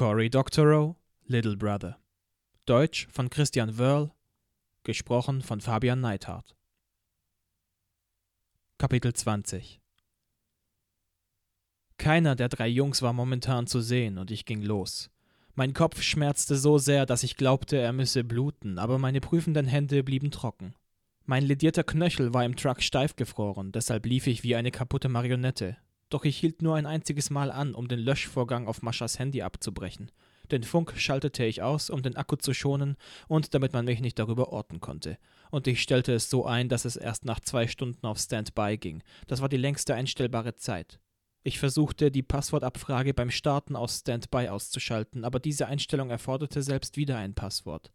Cory Doctorow, Little Brother. Deutsch von Christian Wörl, gesprochen von Fabian Neithardt. Kapitel 20 Keiner der drei Jungs war momentan zu sehen und ich ging los. Mein Kopf schmerzte so sehr, dass ich glaubte, er müsse bluten, aber meine prüfenden Hände blieben trocken. Mein ledierter Knöchel war im Truck steif gefroren, deshalb lief ich wie eine kaputte Marionette. Doch ich hielt nur ein einziges Mal an, um den Löschvorgang auf Maschas Handy abzubrechen. Den Funk schaltete ich aus, um den Akku zu schonen und damit man mich nicht darüber orten konnte. Und ich stellte es so ein, dass es erst nach zwei Stunden auf Standby ging. Das war die längste einstellbare Zeit. Ich versuchte, die Passwortabfrage beim Starten aus Standby auszuschalten, aber diese Einstellung erforderte selbst wieder ein Passwort.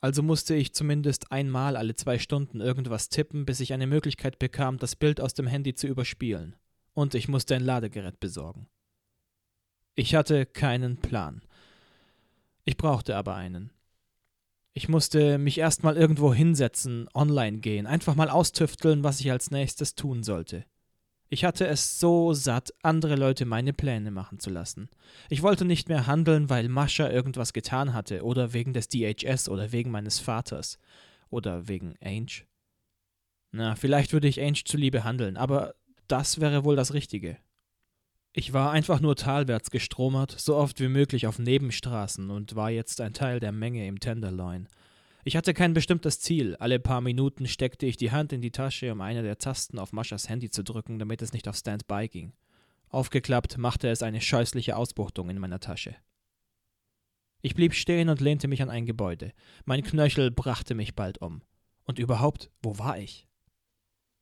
Also musste ich zumindest einmal alle zwei Stunden irgendwas tippen, bis ich eine Möglichkeit bekam, das Bild aus dem Handy zu überspielen. Und ich musste ein Ladegerät besorgen. Ich hatte keinen Plan. Ich brauchte aber einen. Ich musste mich erstmal irgendwo hinsetzen, online gehen, einfach mal austüfteln, was ich als nächstes tun sollte. Ich hatte es so satt, andere Leute meine Pläne machen zu lassen. Ich wollte nicht mehr handeln, weil Mascha irgendwas getan hatte, oder wegen des DHS oder wegen meines Vaters. Oder wegen Ange. Na, vielleicht würde ich Ange zuliebe handeln, aber das wäre wohl das Richtige. Ich war einfach nur talwärts gestromert, so oft wie möglich auf Nebenstraßen und war jetzt ein Teil der Menge im Tenderloin. Ich hatte kein bestimmtes Ziel. Alle paar Minuten steckte ich die Hand in die Tasche, um eine der Tasten auf Maschas Handy zu drücken, damit es nicht auf Standby ging. Aufgeklappt machte es eine scheußliche Ausbuchtung in meiner Tasche. Ich blieb stehen und lehnte mich an ein Gebäude. Mein Knöchel brachte mich bald um. Und überhaupt, wo war ich?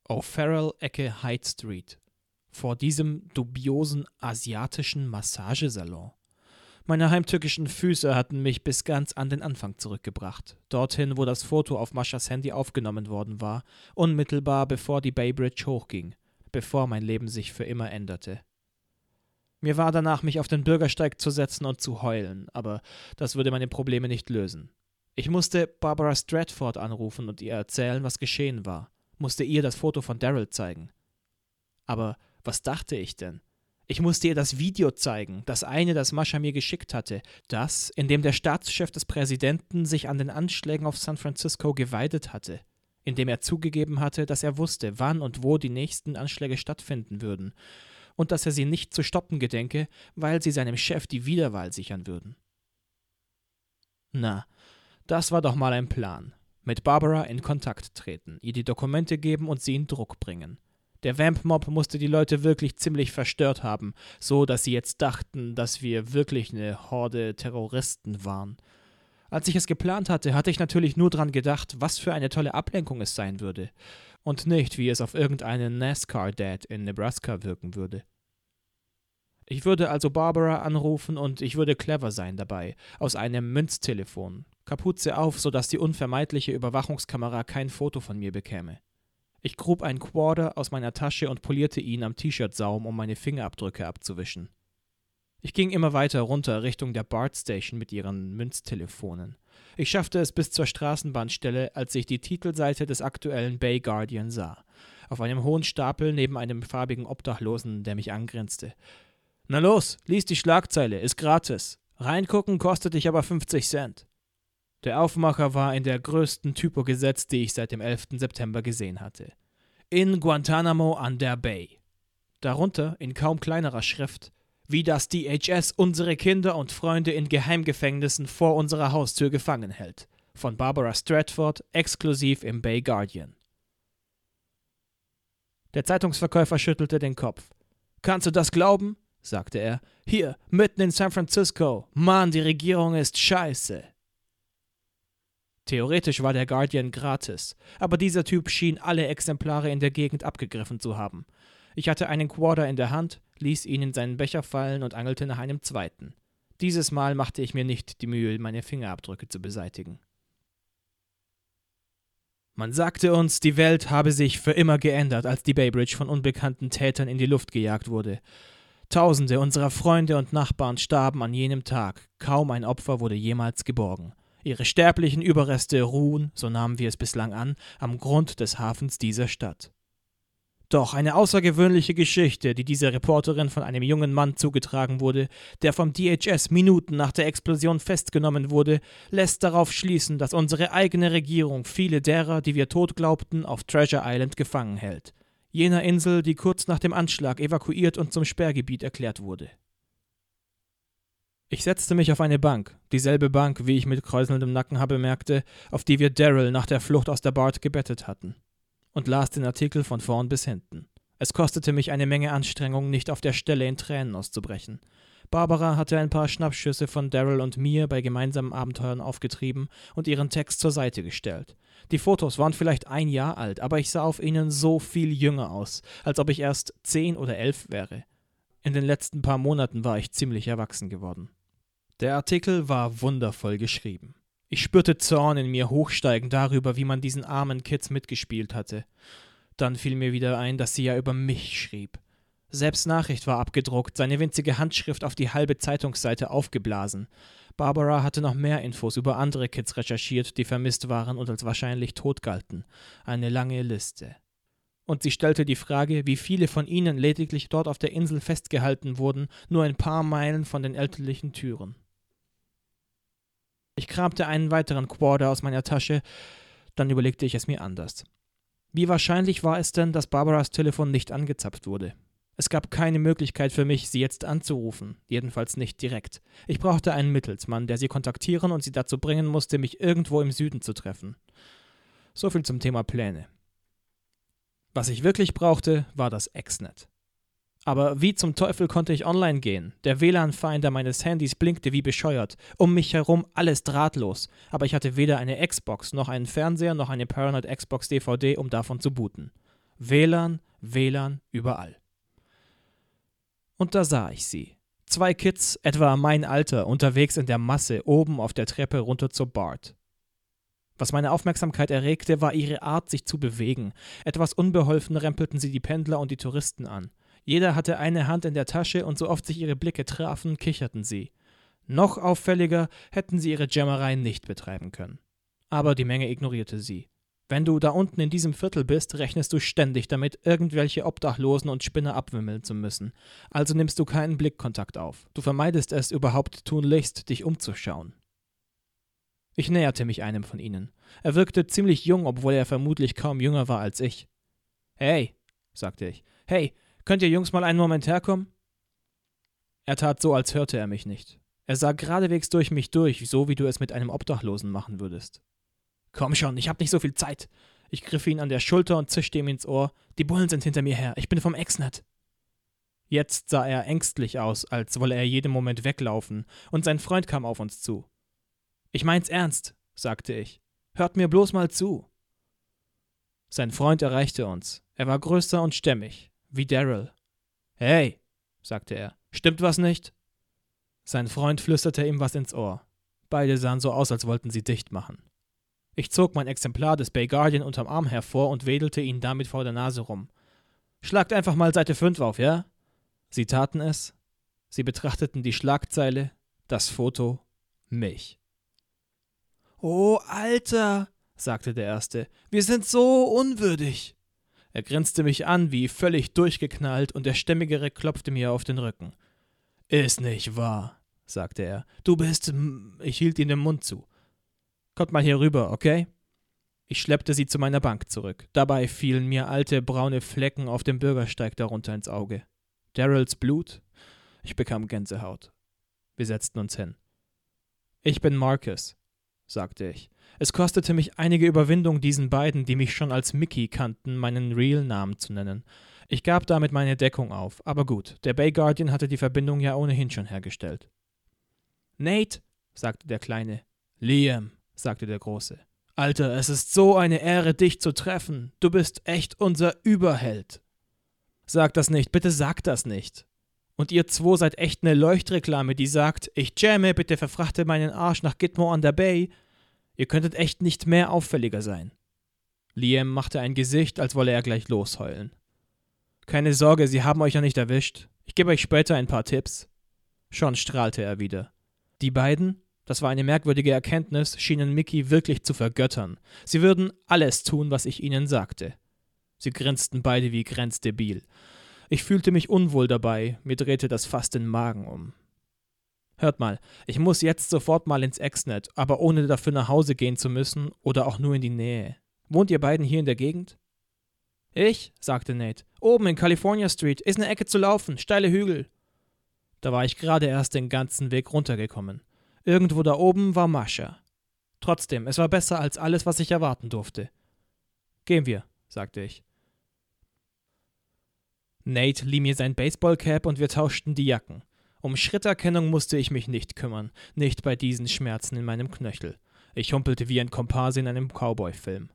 O'Farrell Ecke Hyde Street. Vor diesem dubiosen asiatischen Massagesalon. Meine heimtückischen Füße hatten mich bis ganz an den Anfang zurückgebracht, dorthin, wo das Foto auf Maschas Handy aufgenommen worden war, unmittelbar bevor die Bay Bridge hochging, bevor mein Leben sich für immer änderte. Mir war danach, mich auf den Bürgersteig zu setzen und zu heulen, aber das würde meine Probleme nicht lösen. Ich musste Barbara Stratford anrufen und ihr erzählen, was geschehen war, musste ihr das Foto von Daryl zeigen. Aber was dachte ich denn? Ich musste ihr das Video zeigen, das eine, das Mascha mir geschickt hatte, das, in dem der Staatschef des Präsidenten sich an den Anschlägen auf San Francisco geweidet hatte, in dem er zugegeben hatte, dass er wusste, wann und wo die nächsten Anschläge stattfinden würden, und dass er sie nicht zu stoppen gedenke, weil sie seinem Chef die Wiederwahl sichern würden. Na, das war doch mal ein Plan. Mit Barbara in Kontakt treten, ihr die Dokumente geben und sie in Druck bringen. Der Vamp-Mob musste die Leute wirklich ziemlich verstört haben, so dass sie jetzt dachten, dass wir wirklich eine Horde Terroristen waren. Als ich es geplant hatte, hatte ich natürlich nur dran gedacht, was für eine tolle Ablenkung es sein würde. Und nicht, wie es auf irgendeinen NASCAR-Dad in Nebraska wirken würde. Ich würde also Barbara anrufen und ich würde clever sein dabei, aus einem Münztelefon. Kapuze auf, sodass die unvermeidliche Überwachungskamera kein Foto von mir bekäme. Ich grub einen Quarter aus meiner Tasche und polierte ihn am T-Shirt-Saum, um meine Fingerabdrücke abzuwischen. Ich ging immer weiter runter Richtung der BART Station mit ihren Münztelefonen. Ich schaffte es bis zur Straßenbahnstelle, als ich die Titelseite des aktuellen Bay Guardian sah. Auf einem hohen Stapel neben einem farbigen Obdachlosen, der mich angrinste. Na los, lies die Schlagzeile, ist gratis. Reingucken kostet dich aber 50 Cent. Der Aufmacher war in der größten Typo gesetzt, die ich seit dem 11. September gesehen hatte. In Guantanamo an der Bay. Darunter, in kaum kleinerer Schrift, wie das DHS unsere Kinder und Freunde in Geheimgefängnissen vor unserer Haustür gefangen hält. Von Barbara Stratford, exklusiv im Bay Guardian. Der Zeitungsverkäufer schüttelte den Kopf. Kannst du das glauben? sagte er. Hier, mitten in San Francisco. Mann, die Regierung ist scheiße. Theoretisch war der Guardian gratis, aber dieser Typ schien alle Exemplare in der Gegend abgegriffen zu haben. Ich hatte einen Quarter in der Hand, ließ ihn in seinen Becher fallen und angelte nach einem zweiten. Dieses Mal machte ich mir nicht die Mühe, meine Fingerabdrücke zu beseitigen. Man sagte uns, die Welt habe sich für immer geändert, als die Baybridge von unbekannten Tätern in die Luft gejagt wurde. Tausende unserer Freunde und Nachbarn starben an jenem Tag, kaum ein Opfer wurde jemals geborgen. Ihre sterblichen Überreste ruhen, so nahmen wir es bislang an, am Grund des Hafens dieser Stadt. Doch eine außergewöhnliche Geschichte, die dieser Reporterin von einem jungen Mann zugetragen wurde, der vom DHS Minuten nach der Explosion festgenommen wurde, lässt darauf schließen, dass unsere eigene Regierung viele derer, die wir tot glaubten, auf Treasure Island gefangen hält. Jener Insel, die kurz nach dem Anschlag evakuiert und zum Sperrgebiet erklärt wurde. Ich setzte mich auf eine Bank, dieselbe Bank, wie ich mit kräuselndem Nacken habe merkte, auf die wir Daryl nach der Flucht aus der Bart gebettet hatten und las den Artikel von vorn bis hinten. Es kostete mich eine Menge Anstrengung, nicht auf der Stelle in Tränen auszubrechen. Barbara hatte ein paar Schnappschüsse von Daryl und mir bei gemeinsamen Abenteuern aufgetrieben und ihren Text zur Seite gestellt. Die Fotos waren vielleicht ein Jahr alt, aber ich sah auf ihnen so viel jünger aus, als ob ich erst zehn oder elf wäre. In den letzten paar Monaten war ich ziemlich erwachsen geworden. Der Artikel war wundervoll geschrieben. Ich spürte Zorn in mir hochsteigen darüber, wie man diesen armen Kids mitgespielt hatte. Dann fiel mir wieder ein, dass sie ja über mich schrieb. Selbst Nachricht war abgedruckt, seine winzige Handschrift auf die halbe Zeitungsseite aufgeblasen. Barbara hatte noch mehr Infos über andere Kids recherchiert, die vermisst waren und als wahrscheinlich tot galten. Eine lange Liste. Und sie stellte die Frage, wie viele von ihnen lediglich dort auf der Insel festgehalten wurden, nur ein paar Meilen von den elterlichen Türen. Ich kramte einen weiteren Quarter aus meiner Tasche, dann überlegte ich es mir anders. Wie wahrscheinlich war es denn, dass Barbaras Telefon nicht angezapft wurde? Es gab keine Möglichkeit für mich, sie jetzt anzurufen, jedenfalls nicht direkt. Ich brauchte einen Mittelsmann, der sie kontaktieren und sie dazu bringen musste, mich irgendwo im Süden zu treffen. So viel zum Thema Pläne. Was ich wirklich brauchte, war das Exnet. Aber wie zum Teufel konnte ich online gehen? Der WLAN-Finder meines Handys blinkte wie bescheuert. Um mich herum alles drahtlos. Aber ich hatte weder eine Xbox, noch einen Fernseher, noch eine Paranoid Xbox DVD, um davon zu booten. WLAN, WLAN, überall. Und da sah ich sie. Zwei Kids, etwa mein Alter, unterwegs in der Masse, oben auf der Treppe runter zur Bart. Was meine Aufmerksamkeit erregte, war ihre Art, sich zu bewegen. Etwas unbeholfen rempelten sie die Pendler und die Touristen an. Jeder hatte eine Hand in der Tasche und so oft sich ihre Blicke trafen, kicherten sie. Noch auffälliger hätten sie ihre Jammerei nicht betreiben können. Aber die Menge ignorierte sie. Wenn du da unten in diesem Viertel bist, rechnest du ständig damit, irgendwelche Obdachlosen und Spinner abwimmeln zu müssen. Also nimmst du keinen Blickkontakt auf. Du vermeidest es überhaupt tunlichst, dich umzuschauen. Ich näherte mich einem von ihnen. Er wirkte ziemlich jung, obwohl er vermutlich kaum jünger war als ich. Hey, sagte ich. Hey, Könnt ihr Jungs mal einen Moment herkommen? Er tat so, als hörte er mich nicht. Er sah geradewegs durch mich durch, so wie du es mit einem Obdachlosen machen würdest. Komm schon, ich hab nicht so viel Zeit. Ich griff ihn an der Schulter und zischte ihm ins Ohr. Die Bullen sind hinter mir her. Ich bin vom Exnet. Jetzt sah er ängstlich aus, als wolle er jeden Moment weglaufen, und sein Freund kam auf uns zu. Ich mein's ernst, sagte ich. Hört mir bloß mal zu. Sein Freund erreichte uns. Er war größer und stämmig wie Daryl. Hey, sagte er, stimmt was nicht? Sein Freund flüsterte ihm was ins Ohr. Beide sahen so aus, als wollten sie dicht machen. Ich zog mein Exemplar des Bay Guardian unterm Arm hervor und wedelte ihn damit vor der Nase rum. Schlagt einfach mal Seite 5 auf, ja? Sie taten es. Sie betrachteten die Schlagzeile, das Foto, mich. Oh, Alter, sagte der Erste, wir sind so unwürdig. Er grinste mich an, wie völlig durchgeknallt, und der Stämmigere klopfte mir auf den Rücken. Ist nicht wahr, sagte er. Du bist. Ich hielt ihm den Mund zu. Kommt mal hier rüber, okay? Ich schleppte sie zu meiner Bank zurück. Dabei fielen mir alte braune Flecken auf dem Bürgersteig darunter ins Auge. Daryls Blut? Ich bekam Gänsehaut. Wir setzten uns hin. Ich bin Marcus, sagte ich. Es kostete mich einige Überwindung, diesen beiden, die mich schon als Mickey kannten, meinen Real-Namen zu nennen. Ich gab damit meine Deckung auf, aber gut, der Bay Guardian hatte die Verbindung ja ohnehin schon hergestellt. Nate, sagte der Kleine. Liam, sagte der Große. Alter, es ist so eine Ehre, dich zu treffen. Du bist echt unser Überheld. Sag das nicht, bitte sag das nicht. Und ihr zwei seid echt eine Leuchtreklame, die sagt, ich jamme, bitte verfrachte meinen Arsch nach Gitmo on the Bay Ihr könntet echt nicht mehr auffälliger sein. Liam machte ein Gesicht, als wolle er gleich losheulen. Keine Sorge, sie haben euch ja nicht erwischt. Ich gebe euch später ein paar Tipps. Schon strahlte er wieder. Die beiden, das war eine merkwürdige Erkenntnis, schienen Mickey wirklich zu vergöttern. Sie würden alles tun, was ich ihnen sagte. Sie grinsten beide wie grenzdebil. Ich fühlte mich unwohl dabei, mir drehte das fast den Magen um. Hört mal, ich muss jetzt sofort mal ins Exnet, aber ohne dafür nach Hause gehen zu müssen oder auch nur in die Nähe. Wohnt ihr beiden hier in der Gegend? Ich, sagte Nate. Oben in California Street, ist eine Ecke zu laufen, steile Hügel. Da war ich gerade erst den ganzen Weg runtergekommen. Irgendwo da oben war Mascha. Trotzdem, es war besser als alles, was ich erwarten durfte. Gehen wir, sagte ich. Nate lieh mir sein Baseballcap und wir tauschten die Jacken. Um Schritterkennung musste ich mich nicht kümmern, nicht bei diesen Schmerzen in meinem Knöchel. Ich humpelte wie ein Komparse in einem Cowboy-Film.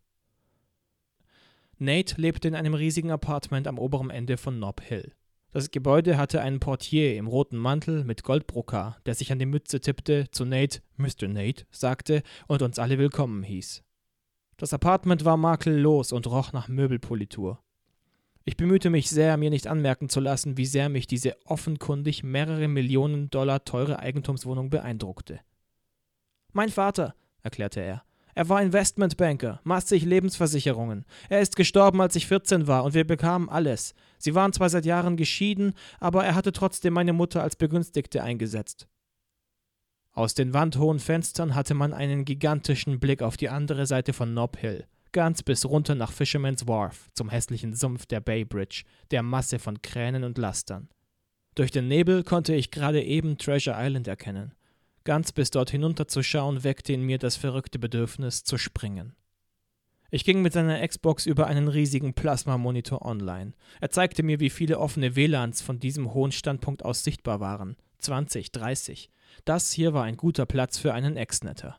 Nate lebte in einem riesigen Apartment am oberen Ende von Nob Hill. Das Gebäude hatte einen Portier im roten Mantel mit Goldbrokat, der sich an die Mütze tippte, zu Nate Mr. Nate sagte und uns alle willkommen hieß. Das Apartment war makellos und roch nach Möbelpolitur. Ich bemühte mich sehr, mir nicht anmerken zu lassen, wie sehr mich diese offenkundig mehrere Millionen Dollar teure Eigentumswohnung beeindruckte. Mein Vater, erklärte er. Er war Investmentbanker, maß Lebensversicherungen. Er ist gestorben, als ich 14 war, und wir bekamen alles. Sie waren zwar seit Jahren geschieden, aber er hatte trotzdem meine Mutter als Begünstigte eingesetzt. Aus den wandhohen Fenstern hatte man einen gigantischen Blick auf die andere Seite von Nob Hill ganz bis runter nach Fisherman's Wharf, zum hässlichen Sumpf der Bay Bridge, der Masse von Kränen und Lastern. Durch den Nebel konnte ich gerade eben Treasure Island erkennen. Ganz bis dort hinunterzuschauen weckte in mir das verrückte Bedürfnis zu springen. Ich ging mit seiner Xbox über einen riesigen Plasma-Monitor online. Er zeigte mir, wie viele offene WLANs von diesem hohen Standpunkt aus sichtbar waren. 20, 30. Das hier war ein guter Platz für einen Exnetter.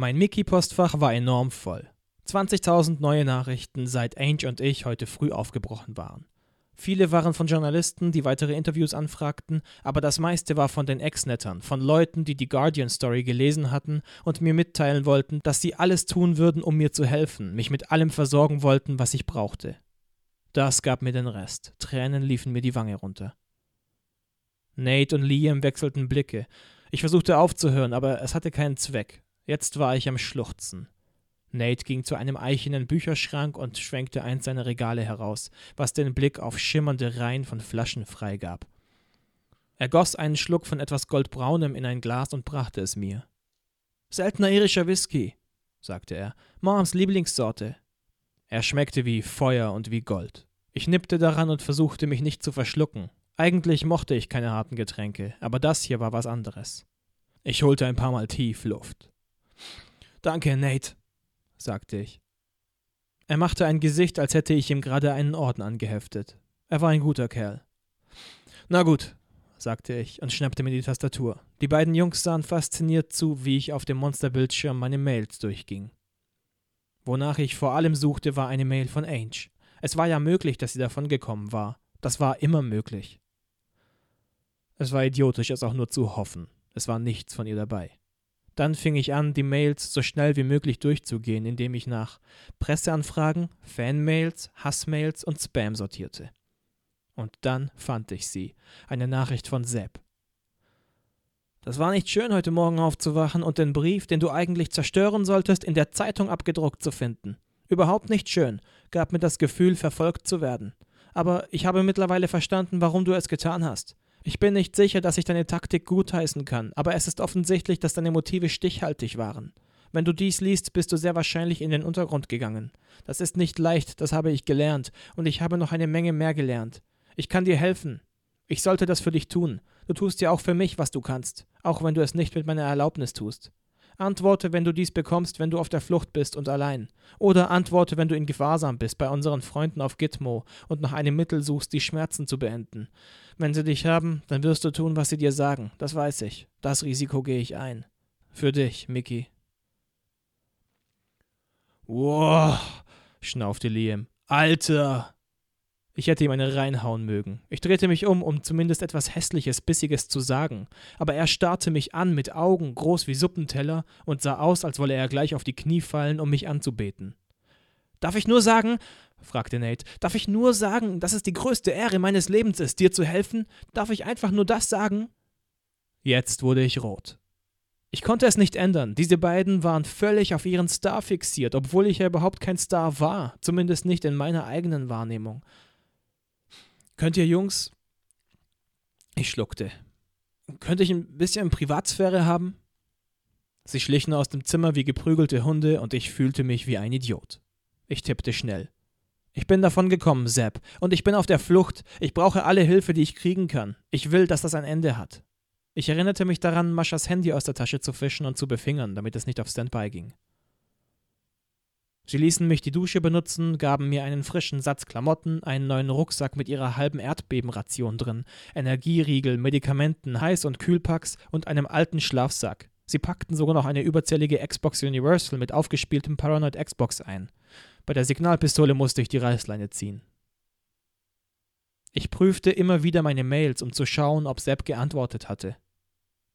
Mein Mickey-Postfach war enorm voll. 20.000 neue Nachrichten, seit Ange und ich heute früh aufgebrochen waren. Viele waren von Journalisten, die weitere Interviews anfragten, aber das meiste war von den Ex-Nettern, von Leuten, die die Guardian-Story gelesen hatten und mir mitteilen wollten, dass sie alles tun würden, um mir zu helfen, mich mit allem versorgen wollten, was ich brauchte. Das gab mir den Rest. Tränen liefen mir die Wange runter. Nate und Liam wechselten Blicke. Ich versuchte aufzuhören, aber es hatte keinen Zweck. Jetzt war ich am Schluchzen. Nate ging zu einem eichenen Bücherschrank und schwenkte eins seiner Regale heraus, was den Blick auf schimmernde Reihen von Flaschen freigab. Er goss einen Schluck von etwas Goldbraunem in ein Glas und brachte es mir. Seltener irischer Whisky, sagte er, Moms Lieblingssorte. Er schmeckte wie Feuer und wie Gold. Ich nippte daran und versuchte mich nicht zu verschlucken. Eigentlich mochte ich keine harten Getränke, aber das hier war was anderes. Ich holte ein paar Mal tief Luft. Danke, Nate, sagte ich. Er machte ein Gesicht, als hätte ich ihm gerade einen Orden angeheftet. Er war ein guter Kerl. Na gut, sagte ich und schnappte mir die Tastatur. Die beiden Jungs sahen fasziniert zu, wie ich auf dem Monsterbildschirm meine Mails durchging. Wonach ich vor allem suchte, war eine Mail von Ange. Es war ja möglich, dass sie davongekommen war. Das war immer möglich. Es war idiotisch, es auch nur zu hoffen. Es war nichts von ihr dabei. Dann fing ich an, die Mails so schnell wie möglich durchzugehen, indem ich nach Presseanfragen, Fanmails, Hassmails und Spam sortierte. Und dann fand ich sie, eine Nachricht von Sepp. Das war nicht schön, heute Morgen aufzuwachen und den Brief, den du eigentlich zerstören solltest, in der Zeitung abgedruckt zu finden. Überhaupt nicht schön, gab mir das Gefühl, verfolgt zu werden. Aber ich habe mittlerweile verstanden, warum du es getan hast. Ich bin nicht sicher, dass ich deine Taktik gutheißen kann, aber es ist offensichtlich, dass deine Motive stichhaltig waren. Wenn du dies liest, bist du sehr wahrscheinlich in den Untergrund gegangen. Das ist nicht leicht, das habe ich gelernt, und ich habe noch eine Menge mehr gelernt. Ich kann dir helfen. Ich sollte das für dich tun. Du tust ja auch für mich, was du kannst, auch wenn du es nicht mit meiner Erlaubnis tust. Antworte, wenn du dies bekommst, wenn du auf der Flucht bist und allein. Oder antworte, wenn du in Gewahrsam bist bei unseren Freunden auf Gitmo und nach einem Mittel suchst, die Schmerzen zu beenden. Wenn sie dich haben, dann wirst du tun, was sie dir sagen. Das weiß ich. Das Risiko gehe ich ein. Für dich, Mickey. Wow, schnaufte Liam. Alter! Ich hätte ihm eine reinhauen mögen. Ich drehte mich um, um zumindest etwas Hässliches, Bissiges zu sagen, aber er starrte mich an mit Augen groß wie Suppenteller und sah aus, als wolle er gleich auf die Knie fallen, um mich anzubeten. Darf ich nur sagen, fragte Nate, darf ich nur sagen, dass es die größte Ehre meines Lebens ist, dir zu helfen? Darf ich einfach nur das sagen? Jetzt wurde ich rot. Ich konnte es nicht ändern. Diese beiden waren völlig auf ihren Star fixiert, obwohl ich ja überhaupt kein Star war, zumindest nicht in meiner eigenen Wahrnehmung. Könnt ihr Jungs. Ich schluckte. Könnte ich ein bisschen Privatsphäre haben? Sie schlichen aus dem Zimmer wie geprügelte Hunde und ich fühlte mich wie ein Idiot. Ich tippte schnell. Ich bin davon gekommen, Sepp, und ich bin auf der Flucht. Ich brauche alle Hilfe, die ich kriegen kann. Ich will, dass das ein Ende hat. Ich erinnerte mich daran, Maschas Handy aus der Tasche zu fischen und zu befingern, damit es nicht auf Standby ging. Sie ließen mich die Dusche benutzen, gaben mir einen frischen Satz Klamotten, einen neuen Rucksack mit ihrer halben Erdbebenration drin, Energieriegel, Medikamenten, Heiß- und Kühlpacks und einem alten Schlafsack. Sie packten sogar noch eine überzählige Xbox Universal mit aufgespieltem Paranoid Xbox ein. Bei der Signalpistole musste ich die Reißleine ziehen. Ich prüfte immer wieder meine Mails, um zu schauen, ob Sepp geantwortet hatte.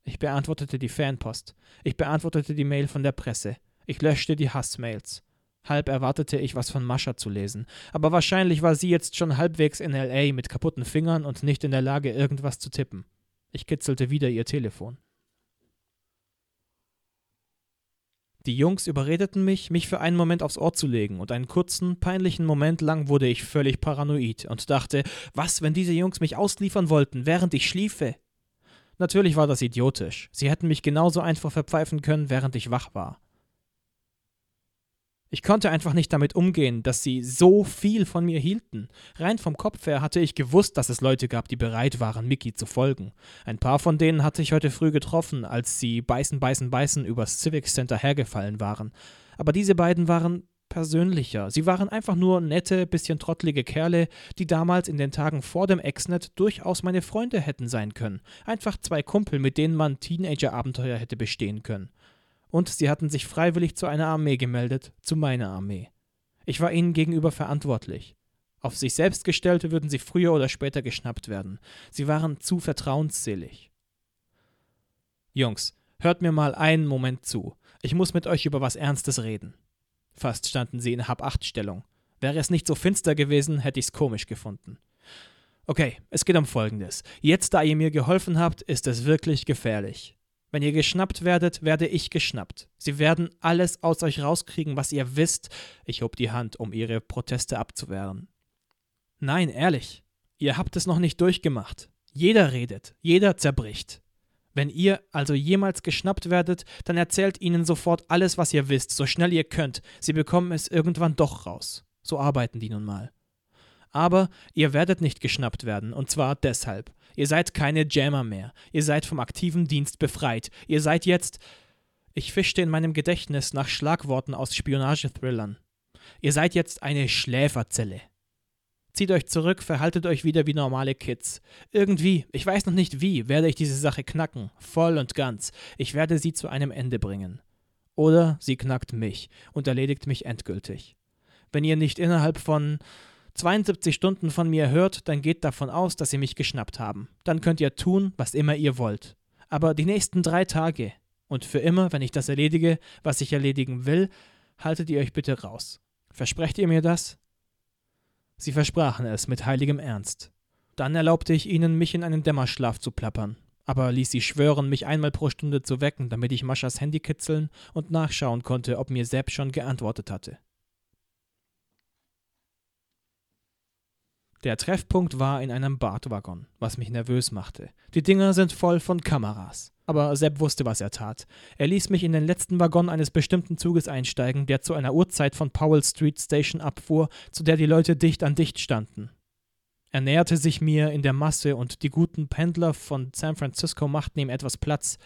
Ich beantwortete die Fanpost. Ich beantwortete die Mail von der Presse. Ich löschte die Hassmails. Halb erwartete ich, was von Mascha zu lesen, aber wahrscheinlich war sie jetzt schon halbwegs in LA mit kaputten Fingern und nicht in der Lage, irgendwas zu tippen. Ich kitzelte wieder ihr Telefon. Die Jungs überredeten mich, mich für einen Moment aufs Ohr zu legen, und einen kurzen, peinlichen Moment lang wurde ich völlig paranoid und dachte, was, wenn diese Jungs mich ausliefern wollten, während ich schliefe? Natürlich war das idiotisch. Sie hätten mich genauso einfach verpfeifen können, während ich wach war. Ich konnte einfach nicht damit umgehen, dass sie so viel von mir hielten. Rein vom Kopf her hatte ich gewusst, dass es Leute gab, die bereit waren, Mickey zu folgen. Ein paar von denen hatte ich heute früh getroffen, als sie beißen, beißen, beißen übers Civic Center hergefallen waren. Aber diese beiden waren persönlicher. Sie waren einfach nur nette, bisschen trottlige Kerle, die damals in den Tagen vor dem Exnet durchaus meine Freunde hätten sein können. Einfach zwei Kumpel, mit denen man Teenager-Abenteuer hätte bestehen können und sie hatten sich freiwillig zu einer Armee gemeldet, zu meiner Armee. Ich war ihnen gegenüber verantwortlich. Auf sich selbst gestellte würden sie früher oder später geschnappt werden. Sie waren zu vertrauensselig. Jungs, hört mir mal einen Moment zu. Ich muss mit euch über was Ernstes reden. Fast standen sie in Hab-Acht-Stellung. Wäre es nicht so finster gewesen, hätte ich's komisch gefunden. Okay, es geht um Folgendes. Jetzt, da ihr mir geholfen habt, ist es wirklich gefährlich. Wenn ihr geschnappt werdet, werde ich geschnappt. Sie werden alles aus euch rauskriegen, was ihr wisst. Ich hob die Hand, um ihre Proteste abzuwehren. Nein, ehrlich. Ihr habt es noch nicht durchgemacht. Jeder redet, jeder zerbricht. Wenn ihr also jemals geschnappt werdet, dann erzählt ihnen sofort alles, was ihr wisst, so schnell ihr könnt. Sie bekommen es irgendwann doch raus. So arbeiten die nun mal. Aber ihr werdet nicht geschnappt werden, und zwar deshalb. Ihr seid keine Jammer mehr. Ihr seid vom aktiven Dienst befreit. Ihr seid jetzt. Ich fischte in meinem Gedächtnis nach Schlagworten aus Spionagethrillern. Ihr seid jetzt eine Schläferzelle. Zieht euch zurück, verhaltet euch wieder wie normale Kids. Irgendwie, ich weiß noch nicht wie, werde ich diese Sache knacken, voll und ganz. Ich werde sie zu einem Ende bringen. Oder sie knackt mich und erledigt mich endgültig. Wenn ihr nicht innerhalb von 72 Stunden von mir hört, dann geht davon aus, dass sie mich geschnappt haben. Dann könnt ihr tun, was immer ihr wollt. Aber die nächsten drei Tage und für immer, wenn ich das erledige, was ich erledigen will, haltet ihr euch bitte raus. Versprecht ihr mir das? Sie versprachen es mit heiligem Ernst. Dann erlaubte ich ihnen, mich in einen Dämmerschlaf zu plappern, aber ließ sie schwören, mich einmal pro Stunde zu wecken, damit ich Maschas Handy kitzeln und nachschauen konnte, ob mir Sepp schon geantwortet hatte. Der Treffpunkt war in einem Badwaggon, was mich nervös machte. Die Dinger sind voll von Kameras. Aber Sepp wusste, was er tat. Er ließ mich in den letzten Waggon eines bestimmten Zuges einsteigen, der zu einer Uhrzeit von Powell Street Station abfuhr, zu der die Leute dicht an dicht standen. Er näherte sich mir in der Masse und die guten Pendler von San Francisco machten ihm etwas Platz,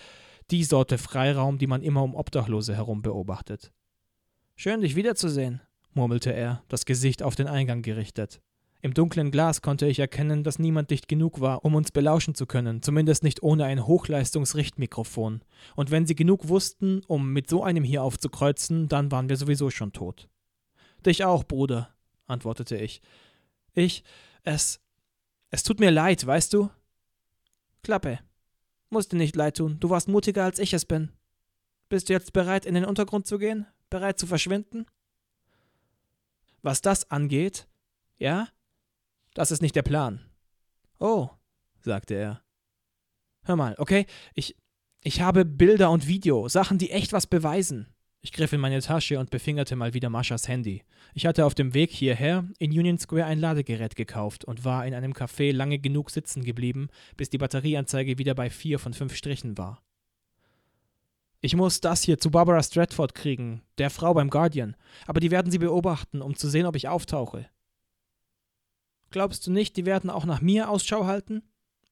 die Sorte Freiraum, die man immer um Obdachlose herum beobachtet. Schön, dich wiederzusehen, murmelte er, das Gesicht auf den Eingang gerichtet. Im dunklen Glas konnte ich erkennen, dass niemand dicht genug war, um uns belauschen zu können, zumindest nicht ohne ein Hochleistungsrichtmikrofon. Und wenn sie genug wussten, um mit so einem hier aufzukreuzen, dann waren wir sowieso schon tot. Dich auch, Bruder, antwortete ich. Ich, es, es tut mir leid, weißt du? Klappe. Muss dir nicht leid tun, du warst mutiger als ich es bin. Bist du jetzt bereit, in den Untergrund zu gehen? Bereit zu verschwinden? Was das angeht, ja, das ist nicht der Plan. Oh, sagte er. Hör mal, okay, ich, Ich habe Bilder und Video, Sachen, die echt was beweisen. Ich griff in meine Tasche und befingerte mal wieder Maschas Handy. Ich hatte auf dem Weg hierher in Union Square ein Ladegerät gekauft und war in einem Café lange genug sitzen geblieben, bis die Batterieanzeige wieder bei vier von fünf Strichen war. Ich muss das hier zu Barbara Stratford kriegen, der Frau beim Guardian, aber die werden sie beobachten, um zu sehen, ob ich auftauche. Glaubst du nicht, die werden auch nach mir Ausschau halten?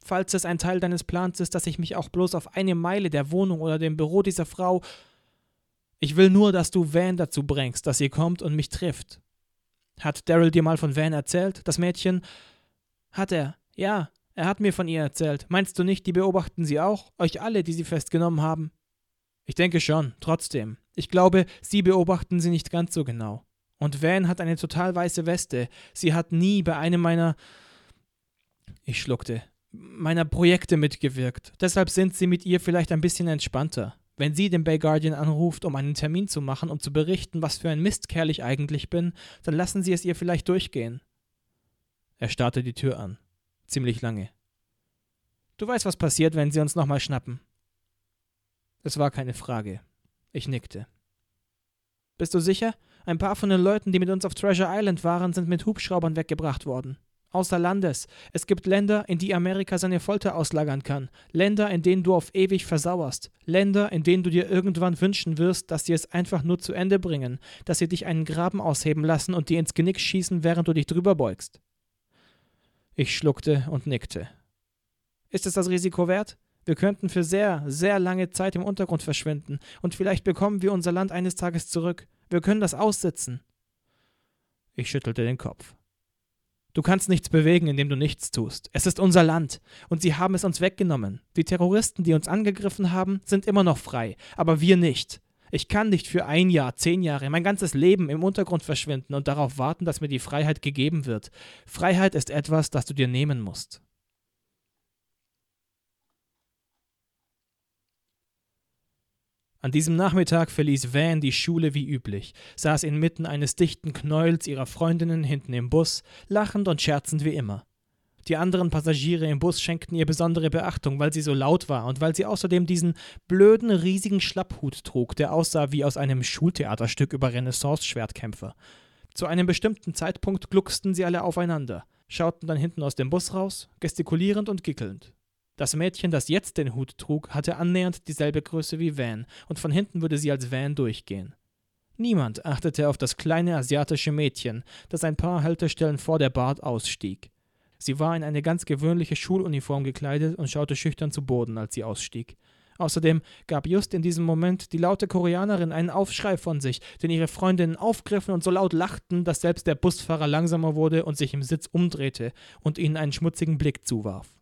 Falls es ein Teil deines Plans ist, dass ich mich auch bloß auf eine Meile der Wohnung oder dem Büro dieser Frau ich will nur, dass du Van dazu bringst, dass sie kommt und mich trifft. Hat Daryl dir mal von Van erzählt, das Mädchen? Hat er, ja, er hat mir von ihr erzählt. Meinst du nicht, die beobachten sie auch, euch alle, die sie festgenommen haben? Ich denke schon, trotzdem. Ich glaube, sie beobachten sie nicht ganz so genau. Und Van hat eine total weiße Weste. Sie hat nie bei einem meiner. Ich schluckte. meiner Projekte mitgewirkt. Deshalb sind sie mit ihr vielleicht ein bisschen entspannter. Wenn sie den Bay Guardian anruft, um einen Termin zu machen, um zu berichten, was für ein Mistkerl ich eigentlich bin, dann lassen Sie es ihr vielleicht durchgehen. Er starrte die Tür an. Ziemlich lange. Du weißt, was passiert, wenn sie uns nochmal schnappen. Es war keine Frage. Ich nickte. Bist du sicher? Ein paar von den Leuten, die mit uns auf Treasure Island waren, sind mit Hubschraubern weggebracht worden außer Landes. Es gibt Länder, in die Amerika seine Folter auslagern kann. Länder, in denen du auf ewig versauerst. Länder, in denen du dir irgendwann wünschen wirst, dass sie es einfach nur zu Ende bringen, dass sie dich einen Graben ausheben lassen und dir ins Genick schießen, während du dich drüber beugst. Ich schluckte und nickte. Ist es das Risiko wert? Wir könnten für sehr, sehr lange Zeit im Untergrund verschwinden, und vielleicht bekommen wir unser Land eines Tages zurück. Wir können das aussitzen. Ich schüttelte den Kopf. Du kannst nichts bewegen, indem du nichts tust. Es ist unser Land und sie haben es uns weggenommen. Die Terroristen, die uns angegriffen haben, sind immer noch frei, aber wir nicht. Ich kann nicht für ein Jahr, zehn Jahre, mein ganzes Leben im Untergrund verschwinden und darauf warten, dass mir die Freiheit gegeben wird. Freiheit ist etwas, das du dir nehmen musst. An diesem Nachmittag verließ Van die Schule wie üblich, saß inmitten eines dichten Knäuels ihrer Freundinnen hinten im Bus, lachend und scherzend wie immer. Die anderen Passagiere im Bus schenkten ihr besondere Beachtung, weil sie so laut war und weil sie außerdem diesen blöden, riesigen Schlapphut trug, der aussah wie aus einem Schultheaterstück über Renaissance-Schwertkämpfer. Zu einem bestimmten Zeitpunkt glucksten sie alle aufeinander, schauten dann hinten aus dem Bus raus, gestikulierend und gickelnd. Das Mädchen, das jetzt den Hut trug, hatte annähernd dieselbe Größe wie Van, und von hinten würde sie als Van durchgehen. Niemand achtete auf das kleine asiatische Mädchen, das ein paar Haltestellen vor der Bar ausstieg. Sie war in eine ganz gewöhnliche Schuluniform gekleidet und schaute schüchtern zu Boden, als sie ausstieg. Außerdem gab just in diesem Moment die laute Koreanerin einen Aufschrei von sich, den ihre Freundinnen aufgriffen und so laut lachten, dass selbst der Busfahrer langsamer wurde und sich im Sitz umdrehte und ihnen einen schmutzigen Blick zuwarf.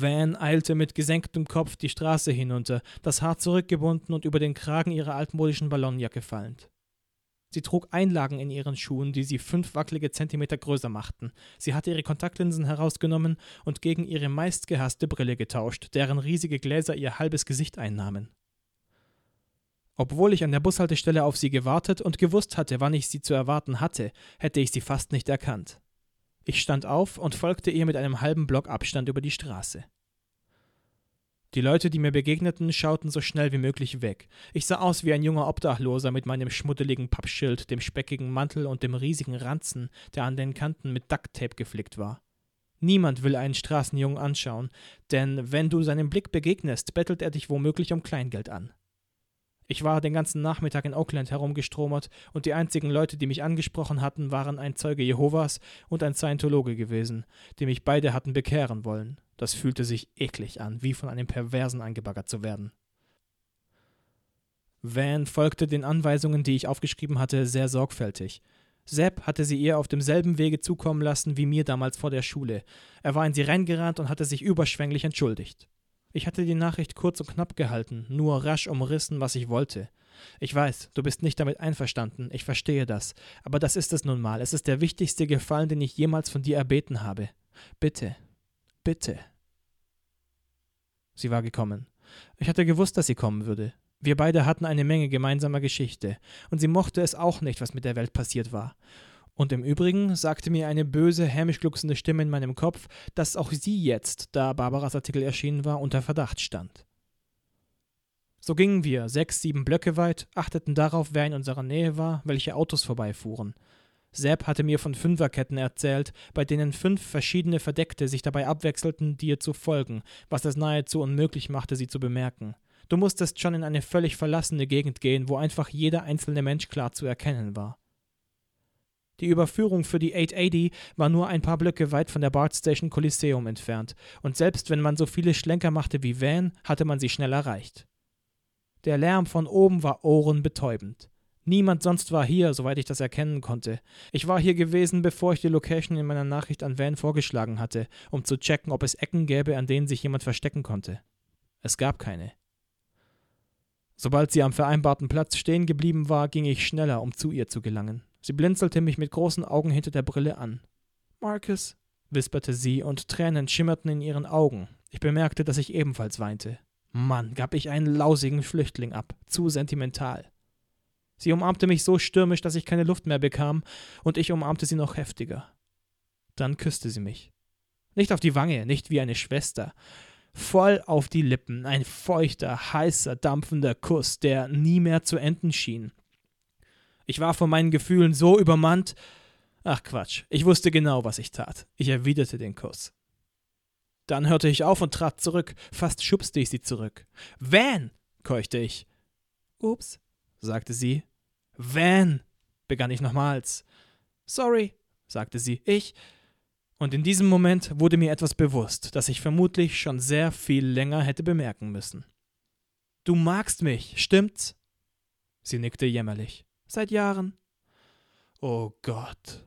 Van eilte mit gesenktem Kopf die Straße hinunter, das Haar zurückgebunden und über den Kragen ihrer altmodischen Ballonjacke fallend. Sie trug Einlagen in ihren Schuhen, die sie fünf wackelige Zentimeter größer machten. Sie hatte ihre Kontaktlinsen herausgenommen und gegen ihre meistgehasste Brille getauscht, deren riesige Gläser ihr halbes Gesicht einnahmen. Obwohl ich an der Bushaltestelle auf sie gewartet und gewusst hatte, wann ich sie zu erwarten hatte, hätte ich sie fast nicht erkannt. Ich stand auf und folgte ihr mit einem halben Block Abstand über die Straße. Die Leute, die mir begegneten, schauten so schnell wie möglich weg. Ich sah aus wie ein junger Obdachloser mit meinem schmuddeligen Pappschild, dem speckigen Mantel und dem riesigen Ranzen, der an den Kanten mit Ducktape geflickt war. Niemand will einen Straßenjungen anschauen, denn wenn du seinem Blick begegnest, bettelt er dich womöglich um Kleingeld an. Ich war den ganzen Nachmittag in Oakland herumgestromert und die einzigen Leute, die mich angesprochen hatten, waren ein Zeuge Jehovas und ein Scientologe gewesen, die mich beide hatten bekehren wollen. Das fühlte sich eklig an, wie von einem Perversen angebaggert zu werden. Van folgte den Anweisungen, die ich aufgeschrieben hatte, sehr sorgfältig. Sepp hatte sie ihr auf demselben Wege zukommen lassen wie mir damals vor der Schule. Er war in sie reingerannt und hatte sich überschwänglich entschuldigt. Ich hatte die Nachricht kurz und knapp gehalten, nur rasch umrissen, was ich wollte. Ich weiß, du bist nicht damit einverstanden, ich verstehe das, aber das ist es nun mal, es ist der wichtigste Gefallen, den ich jemals von dir erbeten habe. Bitte, bitte. Sie war gekommen. Ich hatte gewusst, dass sie kommen würde. Wir beide hatten eine Menge gemeinsamer Geschichte, und sie mochte es auch nicht, was mit der Welt passiert war. Und im Übrigen sagte mir eine böse, hämisch glucksende Stimme in meinem Kopf, dass auch sie jetzt, da Barbaras Artikel erschienen war, unter Verdacht stand. So gingen wir sechs, sieben Blöcke weit, achteten darauf, wer in unserer Nähe war, welche Autos vorbeifuhren. Sepp hatte mir von Fünferketten erzählt, bei denen fünf verschiedene Verdeckte sich dabei abwechselten, dir zu folgen, was es nahezu unmöglich machte, sie zu bemerken. Du musstest schon in eine völlig verlassene Gegend gehen, wo einfach jeder einzelne Mensch klar zu erkennen war. Die Überführung für die 880 war nur ein paar Blöcke weit von der Bart Station Coliseum entfernt, und selbst wenn man so viele Schlenker machte wie Van, hatte man sie schnell erreicht. Der Lärm von oben war ohrenbetäubend. Niemand sonst war hier, soweit ich das erkennen konnte. Ich war hier gewesen, bevor ich die Location in meiner Nachricht an Van vorgeschlagen hatte, um zu checken, ob es Ecken gäbe, an denen sich jemand verstecken konnte. Es gab keine. Sobald sie am vereinbarten Platz stehen geblieben war, ging ich schneller, um zu ihr zu gelangen. Sie blinzelte mich mit großen Augen hinter der Brille an. Marcus, wisperte sie, und Tränen schimmerten in ihren Augen. Ich bemerkte, dass ich ebenfalls weinte. Mann, gab ich einen lausigen Flüchtling ab. Zu sentimental. Sie umarmte mich so stürmisch, dass ich keine Luft mehr bekam, und ich umarmte sie noch heftiger. Dann küsste sie mich. Nicht auf die Wange, nicht wie eine Schwester. Voll auf die Lippen, ein feuchter, heißer, dampfender Kuss, der nie mehr zu enden schien. Ich war von meinen Gefühlen so übermannt. Ach Quatsch, ich wusste genau, was ich tat. Ich erwiderte den Kuss. Dann hörte ich auf und trat zurück. Fast schubste ich sie zurück. Van! keuchte ich. Ups, sagte sie. Van! begann ich nochmals. Sorry, sagte sie. Ich. Und in diesem Moment wurde mir etwas bewusst, das ich vermutlich schon sehr viel länger hätte bemerken müssen. Du magst mich, stimmt's? Sie nickte jämmerlich. Seit Jahren. Oh Gott.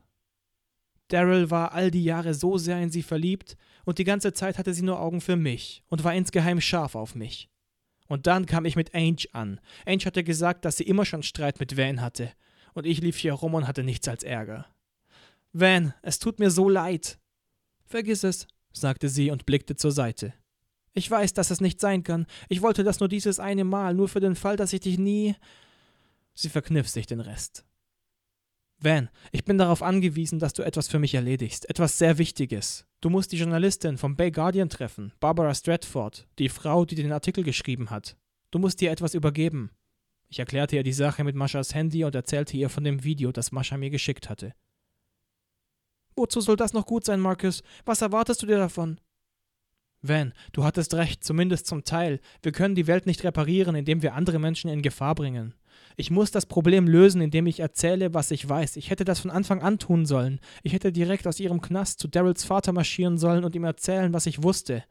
Daryl war all die Jahre so sehr in sie verliebt, und die ganze Zeit hatte sie nur Augen für mich und war insgeheim scharf auf mich. Und dann kam ich mit Ange an. Ange hatte gesagt, dass sie immer schon Streit mit Van hatte, und ich lief hier rum und hatte nichts als Ärger. Van, es tut mir so leid. Vergiss es, sagte sie und blickte zur Seite. Ich weiß, dass es nicht sein kann. Ich wollte das nur dieses eine Mal, nur für den Fall, dass ich dich nie. Sie verkniff sich den Rest. Van, ich bin darauf angewiesen, dass du etwas für mich erledigst, etwas sehr Wichtiges. Du musst die Journalistin vom Bay Guardian treffen, Barbara Stratford, die Frau, die den Artikel geschrieben hat. Du musst ihr etwas übergeben. Ich erklärte ihr die Sache mit Maschas Handy und erzählte ihr von dem Video, das Mascha mir geschickt hatte. Wozu soll das noch gut sein, Marcus? Was erwartest du dir davon? Van, du hattest recht, zumindest zum Teil. Wir können die Welt nicht reparieren, indem wir andere Menschen in Gefahr bringen. Ich muss das Problem lösen, indem ich erzähle, was ich weiß. Ich hätte das von Anfang an tun sollen. Ich hätte direkt aus ihrem Knast zu Daryls Vater marschieren sollen und ihm erzählen, was ich wusste.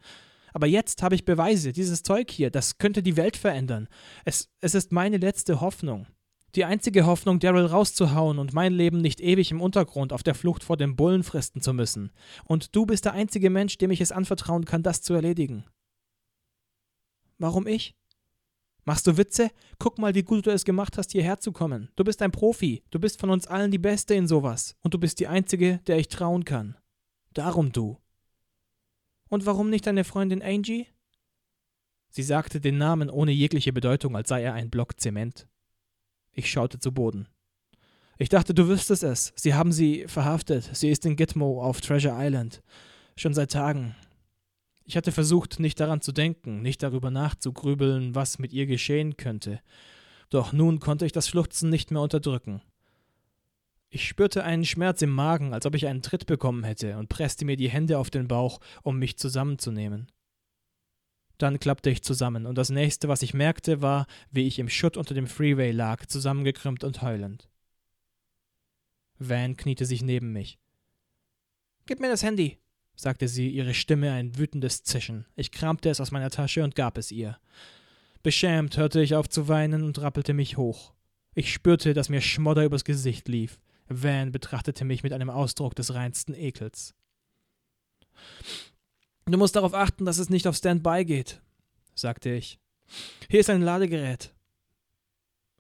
Aber jetzt habe ich Beweise. Dieses Zeug hier, das könnte die Welt verändern. Es, es ist meine letzte Hoffnung. Die einzige Hoffnung, Daryl rauszuhauen und mein Leben nicht ewig im Untergrund auf der Flucht vor dem Bullen fristen zu müssen. Und du bist der einzige Mensch, dem ich es anvertrauen kann, das zu erledigen. Warum ich? Machst du Witze? Guck mal, wie gut du es gemacht hast, hierher zu kommen. Du bist ein Profi. Du bist von uns allen die Beste in sowas. Und du bist die Einzige, der ich trauen kann. Darum du. Und warum nicht deine Freundin Angie? Sie sagte den Namen ohne jegliche Bedeutung, als sei er ein Block Zement. Ich schaute zu Boden. Ich dachte, du wüsstest es. Sie haben sie verhaftet. Sie ist in Gitmo auf Treasure Island. Schon seit Tagen. Ich hatte versucht, nicht daran zu denken, nicht darüber nachzugrübeln, was mit ihr geschehen könnte. Doch nun konnte ich das Schluchzen nicht mehr unterdrücken. Ich spürte einen Schmerz im Magen, als ob ich einen Tritt bekommen hätte, und presste mir die Hände auf den Bauch, um mich zusammenzunehmen. Dann klappte ich zusammen, und das nächste, was ich merkte, war, wie ich im Schutt unter dem Freeway lag, zusammengekrümmt und heulend. Van kniete sich neben mich. Gib mir das Handy, sagte sie, ihre Stimme ein wütendes Zischen. Ich kramte es aus meiner Tasche und gab es ihr. Beschämt hörte ich auf zu weinen und rappelte mich hoch. Ich spürte, dass mir Schmodder übers Gesicht lief. Van betrachtete mich mit einem Ausdruck des reinsten Ekels. Du musst darauf achten, dass es nicht auf Standby geht, sagte ich. Hier ist ein Ladegerät.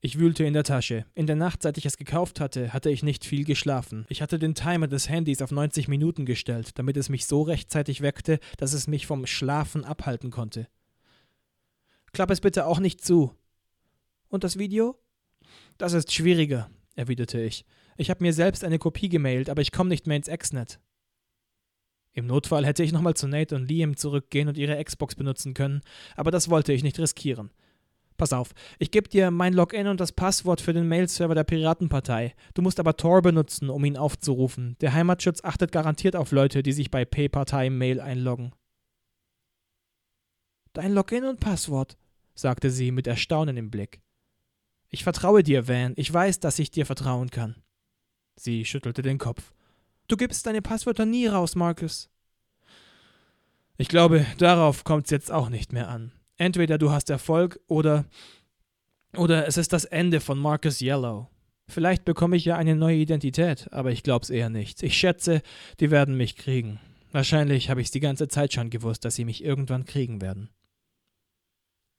Ich wühlte in der Tasche. In der Nacht, seit ich es gekauft hatte, hatte ich nicht viel geschlafen. Ich hatte den Timer des Handys auf 90 Minuten gestellt, damit es mich so rechtzeitig weckte, dass es mich vom Schlafen abhalten konnte. Klapp es bitte auch nicht zu. Und das Video? Das ist schwieriger, erwiderte ich. Ich habe mir selbst eine Kopie gemailt, aber ich komme nicht mehr ins Exnet. Im Notfall hätte ich nochmal zu Nate und Liam zurückgehen und ihre Xbox benutzen können, aber das wollte ich nicht riskieren. Pass auf, ich gebe dir mein Login und das Passwort für den Mailserver der Piratenpartei. Du musst aber Tor benutzen, um ihn aufzurufen. Der Heimatschutz achtet garantiert auf Leute, die sich bei P-Partei-Mail einloggen. Dein Login und Passwort, sagte sie mit Erstaunen im Blick. Ich vertraue dir, Van. Ich weiß, dass ich dir vertrauen kann. Sie schüttelte den Kopf. Du gibst deine Passwörter nie raus, Marcus. Ich glaube, darauf kommt's jetzt auch nicht mehr an. Entweder du hast Erfolg oder oder es ist das Ende von Marcus Yellow. Vielleicht bekomme ich ja eine neue Identität, aber ich glaub's eher nicht. Ich schätze, die werden mich kriegen. Wahrscheinlich habe ich's die ganze Zeit schon gewusst, dass sie mich irgendwann kriegen werden.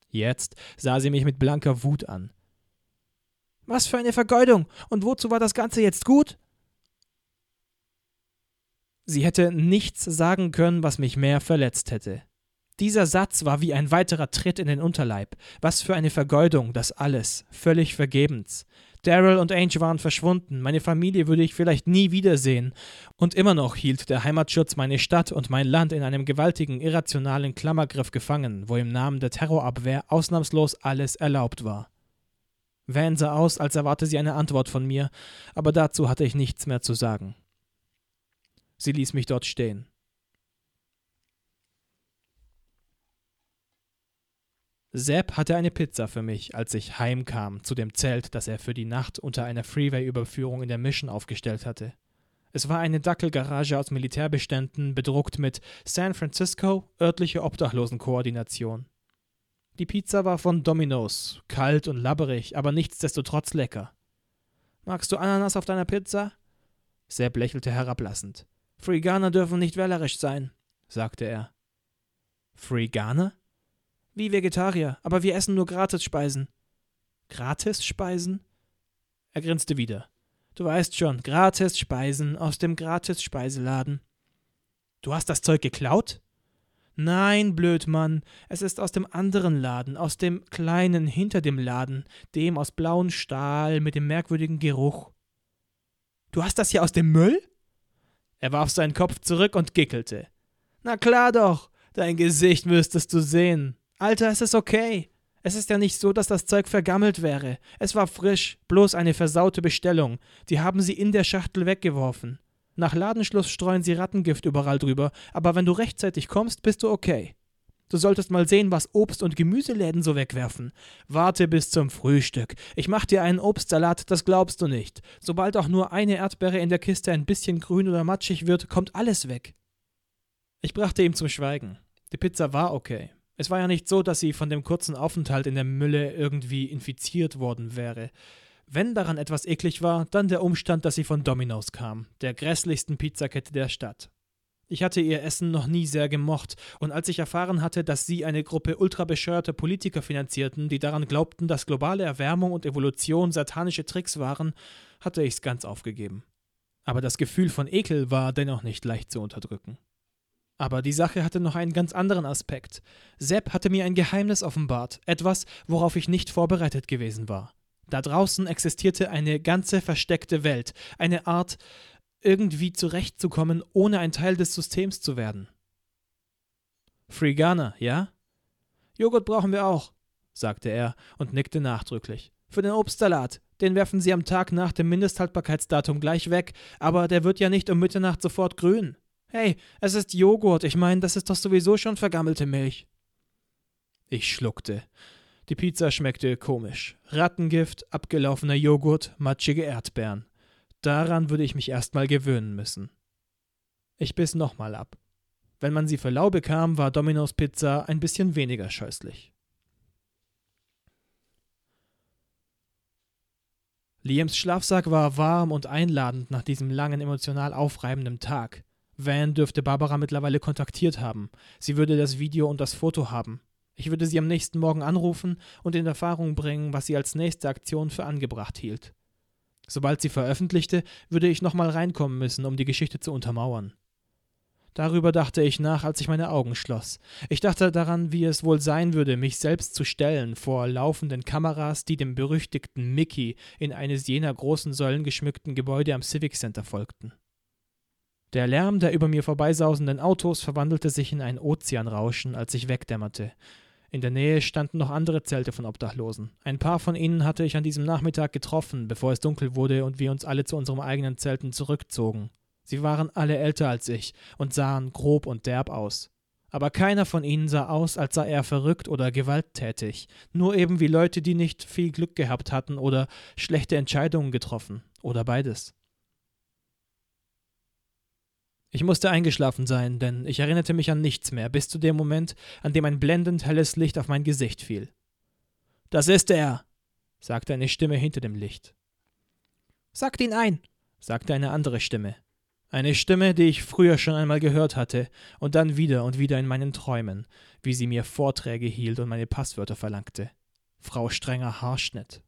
Jetzt sah sie mich mit blanker Wut an. Was für eine Vergeudung! Und wozu war das Ganze jetzt gut? Sie hätte nichts sagen können, was mich mehr verletzt hätte. Dieser Satz war wie ein weiterer Tritt in den Unterleib. Was für eine Vergeudung, das alles, völlig vergebens. Daryl und Ange waren verschwunden, meine Familie würde ich vielleicht nie wiedersehen, und immer noch hielt der Heimatschutz meine Stadt und mein Land in einem gewaltigen, irrationalen Klammergriff gefangen, wo im Namen der Terrorabwehr ausnahmslos alles erlaubt war. Van sah aus, als erwarte sie eine Antwort von mir, aber dazu hatte ich nichts mehr zu sagen. Sie ließ mich dort stehen. Sepp hatte eine Pizza für mich, als ich heimkam zu dem Zelt, das er für die Nacht unter einer Freeway-Überführung in der Mission aufgestellt hatte. Es war eine Dackelgarage aus Militärbeständen, bedruckt mit San Francisco, örtliche Obdachlosenkoordination. Die Pizza war von Domino's, kalt und labberig, aber nichtsdestotrotz lecker. Magst du Ananas auf deiner Pizza? Sepp lächelte herablassend. Freeganer dürfen nicht wählerisch sein, sagte er. Freeganer? Wie Vegetarier, aber wir essen nur Gratisspeisen. Gratisspeisen? Er grinste wieder. Du weißt schon, Gratisspeisen aus dem Gratisspeisladen. Du hast das Zeug geklaut? Nein, Blödmann, es ist aus dem anderen Laden, aus dem kleinen hinter dem Laden, dem aus blauem Stahl mit dem merkwürdigen Geruch. Du hast das hier aus dem Müll? Er warf seinen Kopf zurück und gickelte. Na klar doch, dein Gesicht müsstest du sehen. Alter, es ist okay. Es ist ja nicht so, dass das Zeug vergammelt wäre. Es war frisch, bloß eine versaute Bestellung. Die haben sie in der Schachtel weggeworfen. Nach Ladenschluss streuen sie Rattengift überall drüber, aber wenn du rechtzeitig kommst, bist du okay. Du solltest mal sehen, was Obst- und Gemüseläden so wegwerfen. Warte bis zum Frühstück. Ich mach dir einen Obstsalat, das glaubst du nicht. Sobald auch nur eine Erdbeere in der Kiste ein bisschen grün oder matschig wird, kommt alles weg. Ich brachte ihm zum Schweigen. Die Pizza war okay. Es war ja nicht so, dass sie von dem kurzen Aufenthalt in der Mülle irgendwie infiziert worden wäre. Wenn daran etwas eklig war, dann der Umstand, dass sie von Domino's kam, der grässlichsten Pizzakette der Stadt. Ich hatte ihr Essen noch nie sehr gemocht, und als ich erfahren hatte, dass sie eine Gruppe ultrabescheuerter Politiker finanzierten, die daran glaubten, dass globale Erwärmung und Evolution satanische Tricks waren, hatte ich's ganz aufgegeben. Aber das Gefühl von Ekel war dennoch nicht leicht zu unterdrücken. Aber die Sache hatte noch einen ganz anderen Aspekt. Sepp hatte mir ein Geheimnis offenbart, etwas, worauf ich nicht vorbereitet gewesen war. Da draußen existierte eine ganze versteckte Welt, eine Art, irgendwie zurechtzukommen, ohne ein Teil des Systems zu werden. Free Ghana, ja? Joghurt brauchen wir auch, sagte er und nickte nachdrücklich. Für den Obstsalat, den werfen Sie am Tag nach dem Mindesthaltbarkeitsdatum gleich weg, aber der wird ja nicht um Mitternacht sofort grün. Hey, es ist Joghurt, ich meine, das ist doch sowieso schon vergammelte Milch. Ich schluckte. Die Pizza schmeckte komisch. Rattengift, abgelaufener Joghurt, matschige Erdbeeren. Daran würde ich mich erstmal gewöhnen müssen. Ich biss nochmal ab. Wenn man sie für lau bekam, war Domino's Pizza ein bisschen weniger scheußlich. Liams Schlafsack war warm und einladend nach diesem langen emotional aufreibenden Tag. Van dürfte Barbara mittlerweile kontaktiert haben. Sie würde das Video und das Foto haben. Ich würde sie am nächsten Morgen anrufen und in Erfahrung bringen, was sie als nächste Aktion für angebracht hielt. Sobald sie veröffentlichte, würde ich nochmal reinkommen müssen, um die Geschichte zu untermauern. Darüber dachte ich nach, als ich meine Augen schloss. Ich dachte daran, wie es wohl sein würde, mich selbst zu stellen vor laufenden Kameras, die dem berüchtigten Mickey in eines jener großen säulengeschmückten Gebäude am Civic Center folgten. Der Lärm der über mir vorbeisausenden Autos verwandelte sich in ein Ozeanrauschen, als ich wegdämmerte. In der Nähe standen noch andere Zelte von Obdachlosen. Ein paar von ihnen hatte ich an diesem Nachmittag getroffen, bevor es dunkel wurde und wir uns alle zu unseren eigenen Zelten zurückzogen. Sie waren alle älter als ich und sahen grob und derb aus. Aber keiner von ihnen sah aus, als sei er verrückt oder gewalttätig, nur eben wie Leute, die nicht viel Glück gehabt hatten oder schlechte Entscheidungen getroffen, oder beides. Ich musste eingeschlafen sein, denn ich erinnerte mich an nichts mehr, bis zu dem Moment, an dem ein blendend helles Licht auf mein Gesicht fiel. Das ist er, sagte eine Stimme hinter dem Licht. Sagt ihn ein, sagte eine andere Stimme. Eine Stimme, die ich früher schon einmal gehört hatte und dann wieder und wieder in meinen Träumen, wie sie mir Vorträge hielt und meine Passwörter verlangte. Frau strenger Haarschnitt.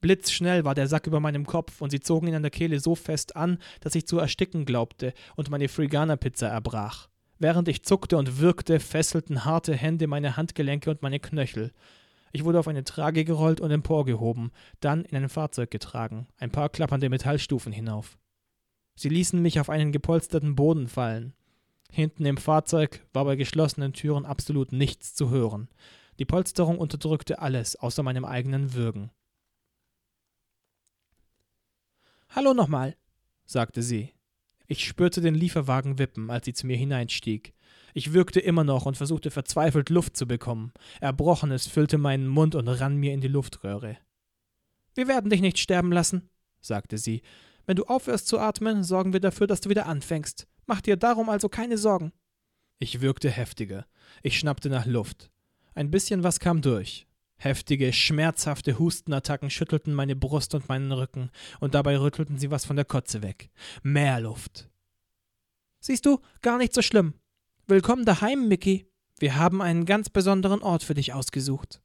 Blitzschnell war der Sack über meinem Kopf und sie zogen ihn an der Kehle so fest an, dass ich zu ersticken glaubte und meine Frigana-Pizza erbrach. Während ich zuckte und wirkte, fesselten harte Hände meine Handgelenke und meine Knöchel. Ich wurde auf eine Trage gerollt und emporgehoben, dann in ein Fahrzeug getragen, ein paar klappernde Metallstufen hinauf. Sie ließen mich auf einen gepolsterten Boden fallen. Hinten im Fahrzeug war bei geschlossenen Türen absolut nichts zu hören. Die Polsterung unterdrückte alles außer meinem eigenen Würgen. Hallo nochmal, sagte sie. Ich spürte den Lieferwagen wippen, als sie zu mir hineinstieg. Ich würgte immer noch und versuchte verzweifelt Luft zu bekommen. Erbrochenes füllte meinen Mund und rann mir in die Luftröhre. Wir werden dich nicht sterben lassen, sagte sie wenn du aufhörst zu atmen, sorgen wir dafür, dass du wieder anfängst. Mach dir darum also keine Sorgen. Ich wirkte heftiger. Ich schnappte nach Luft. Ein bisschen was kam durch. Heftige, schmerzhafte Hustenattacken schüttelten meine Brust und meinen Rücken, und dabei rüttelten sie was von der Kotze weg. Mehr Luft. Siehst du, gar nicht so schlimm. Willkommen daheim, Mickey. Wir haben einen ganz besonderen Ort für dich ausgesucht.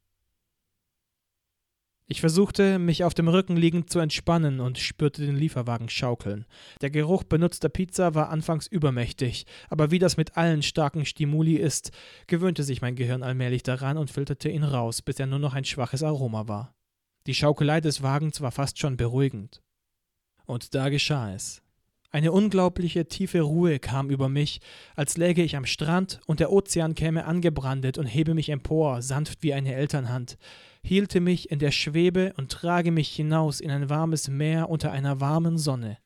Ich versuchte, mich auf dem Rücken liegend zu entspannen und spürte den Lieferwagen schaukeln. Der Geruch benutzter Pizza war anfangs übermächtig, aber wie das mit allen starken Stimuli ist, gewöhnte sich mein Gehirn allmählich daran und filterte ihn raus, bis er nur noch ein schwaches Aroma war. Die Schaukelei des Wagens war fast schon beruhigend. Und da geschah es. Eine unglaubliche tiefe Ruhe kam über mich, als läge ich am Strand und der Ozean käme angebrandet und hebe mich empor, sanft wie eine Elternhand, hielte mich in der Schwebe und trage mich hinaus in ein warmes Meer unter einer warmen Sonne.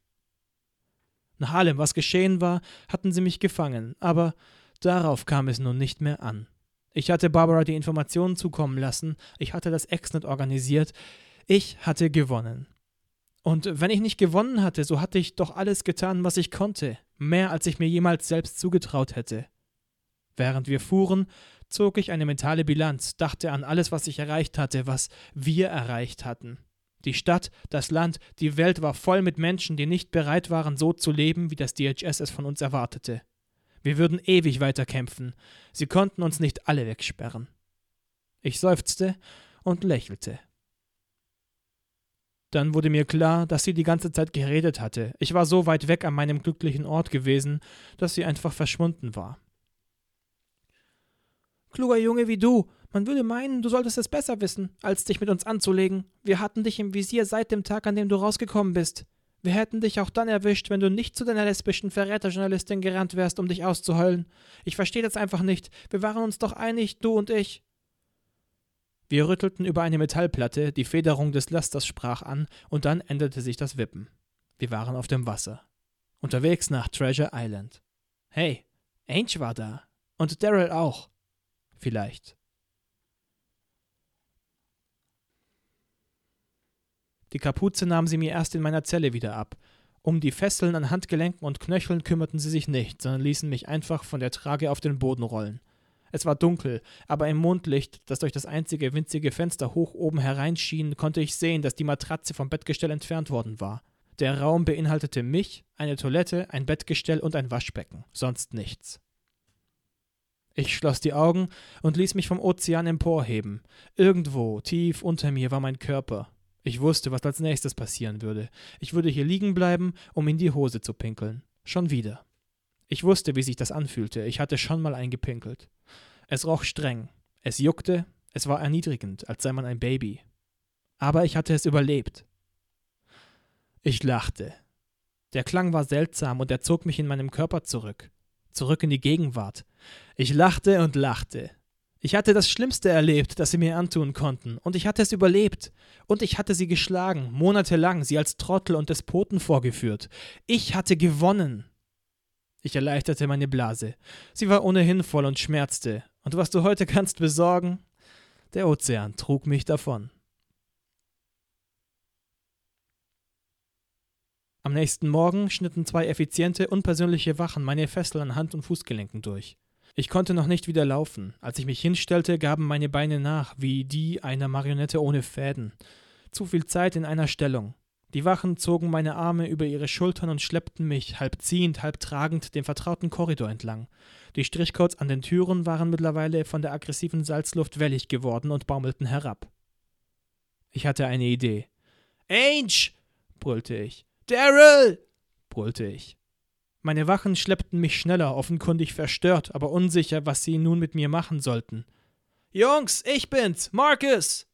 Nach allem, was geschehen war, hatten sie mich gefangen, aber darauf kam es nun nicht mehr an. Ich hatte Barbara die Informationen zukommen lassen, ich hatte das Exnet organisiert, ich hatte gewonnen. Und wenn ich nicht gewonnen hatte, so hatte ich doch alles getan, was ich konnte, mehr als ich mir jemals selbst zugetraut hätte. Während wir fuhren, zog ich eine mentale Bilanz, dachte an alles, was ich erreicht hatte, was wir erreicht hatten. Die Stadt, das Land, die Welt war voll mit Menschen, die nicht bereit waren, so zu leben, wie das DHS es von uns erwartete. Wir würden ewig weiterkämpfen. Sie konnten uns nicht alle wegsperren. Ich seufzte und lächelte. Dann wurde mir klar, dass sie die ganze Zeit geredet hatte. Ich war so weit weg an meinem glücklichen Ort gewesen, dass sie einfach verschwunden war. Kluger Junge wie du, man würde meinen, du solltest es besser wissen, als dich mit uns anzulegen. Wir hatten dich im Visier seit dem Tag, an dem du rausgekommen bist. Wir hätten dich auch dann erwischt, wenn du nicht zu deiner lesbischen Verräterjournalistin gerannt wärst, um dich auszuheulen. Ich verstehe das einfach nicht. Wir waren uns doch einig, du und ich. Wir rüttelten über eine Metallplatte, die Federung des Lasters sprach an, und dann änderte sich das Wippen. Wir waren auf dem Wasser. Unterwegs nach Treasure Island. Hey, Ange war da. Und Daryl auch. Vielleicht. Die Kapuze nahm sie mir erst in meiner Zelle wieder ab. Um die Fesseln an Handgelenken und Knöcheln kümmerten sie sich nicht, sondern ließen mich einfach von der Trage auf den Boden rollen. Es war dunkel, aber im Mondlicht, das durch das einzige winzige Fenster hoch oben hereinschien, konnte ich sehen, dass die Matratze vom Bettgestell entfernt worden war. Der Raum beinhaltete mich, eine Toilette, ein Bettgestell und ein Waschbecken, sonst nichts. Ich schloss die Augen und ließ mich vom Ozean emporheben. Irgendwo, tief unter mir, war mein Körper. Ich wusste, was als nächstes passieren würde. Ich würde hier liegen bleiben, um in die Hose zu pinkeln. Schon wieder. Ich wusste, wie sich das anfühlte. Ich hatte schon mal eingepinkelt. Es roch streng. Es juckte. Es war erniedrigend, als sei man ein Baby. Aber ich hatte es überlebt. Ich lachte. Der Klang war seltsam und er zog mich in meinem Körper zurück. Zurück in die Gegenwart. Ich lachte und lachte. Ich hatte das Schlimmste erlebt, das sie mir antun konnten, und ich hatte es überlebt. Und ich hatte sie geschlagen, monatelang, sie als Trottel und Despoten vorgeführt. Ich hatte gewonnen. Ich erleichterte meine Blase. Sie war ohnehin voll und schmerzte. Und was du heute kannst besorgen? Der Ozean trug mich davon. Am nächsten Morgen schnitten zwei effiziente, unpersönliche Wachen meine Fessel an Hand und Fußgelenken durch. Ich konnte noch nicht wieder laufen. Als ich mich hinstellte, gaben meine Beine nach, wie die einer Marionette ohne Fäden. Zu viel Zeit in einer Stellung. Die Wachen zogen meine Arme über ihre Schultern und schleppten mich, halb ziehend, halb tragend, den vertrauten Korridor entlang. Die Strichcodes an den Türen waren mittlerweile von der aggressiven Salzluft wellig geworden und baumelten herab. Ich hatte eine Idee. Ange! brüllte ich. Daryl! brüllte ich. Meine Wachen schleppten mich schneller, offenkundig verstört, aber unsicher, was sie nun mit mir machen sollten. Jungs, ich bin's, Marcus!